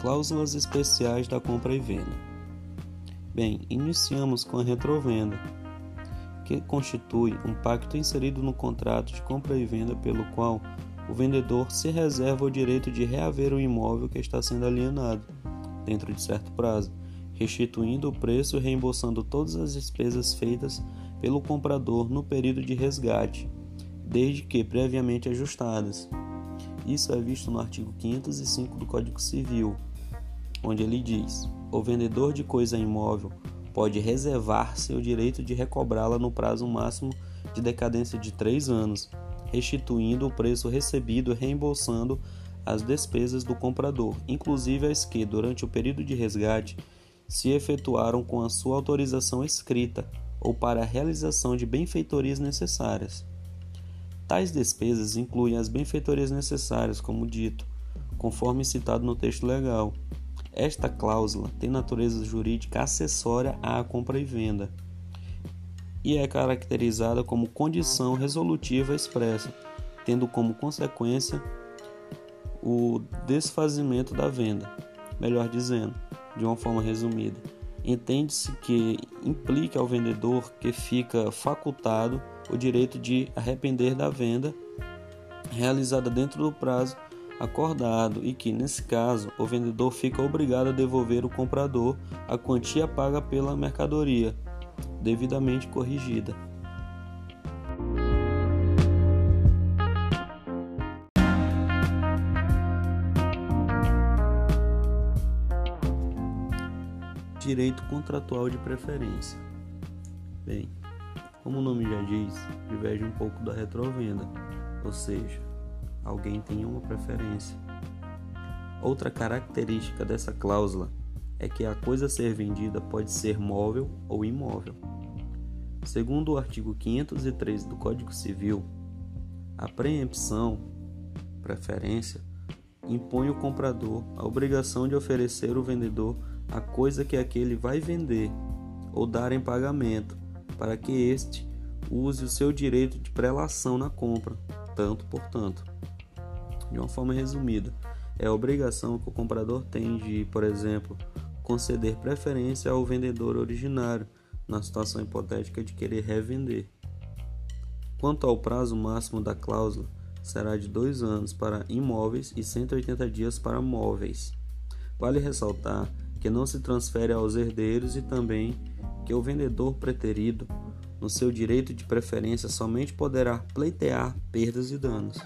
cláusulas especiais da compra e venda. Bem, iniciamos com a retrovenda, que constitui um pacto inserido no contrato de compra e venda pelo qual o vendedor se reserva o direito de reaver o imóvel que está sendo alienado, dentro de certo prazo, restituindo o preço e reembolsando todas as despesas feitas pelo comprador no período de resgate, desde que previamente ajustadas. Isso é visto no artigo 505 do Código Civil, onde ele diz: o vendedor de coisa imóvel pode reservar-se o direito de recobrá-la no prazo máximo de decadência de três anos, restituindo o preço recebido e reembolsando as despesas do comprador, inclusive as que, durante o período de resgate, se efetuaram com a sua autorização escrita ou para a realização de benfeitorias necessárias. Tais despesas incluem as benfeitorias necessárias, como dito, conforme citado no texto legal. Esta cláusula tem natureza jurídica acessória à compra e venda e é caracterizada como condição resolutiva expressa, tendo como consequência o desfazimento da venda. Melhor dizendo, de uma forma resumida, entende-se que implica ao vendedor que fica facultado o direito de arrepender da venda realizada dentro do prazo acordado e que, nesse caso, o vendedor fica obrigado a devolver ao comprador a quantia paga pela mercadoria, devidamente corrigida. Direito contratual de preferência. Bem, como o nome já diz, diverge um pouco da retrovenda, ou seja, alguém tem uma preferência. Outra característica dessa cláusula é que a coisa a ser vendida pode ser móvel ou imóvel. Segundo o artigo 503 do Código Civil, a preempção, preferência, impõe ao comprador a obrigação de oferecer ao vendedor a coisa que aquele vai vender ou dar em pagamento, para que este use o seu direito de prelação na compra, tanto por tanto. De uma forma resumida, é a obrigação que o comprador tem de, por exemplo, conceder preferência ao vendedor originário na situação hipotética de querer revender. Quanto ao prazo máximo da cláusula, será de dois anos para imóveis e 180 dias para móveis. Vale ressaltar que não se transfere aos herdeiros e também que o vendedor preterido, no seu direito de preferência, somente poderá pleitear perdas e danos.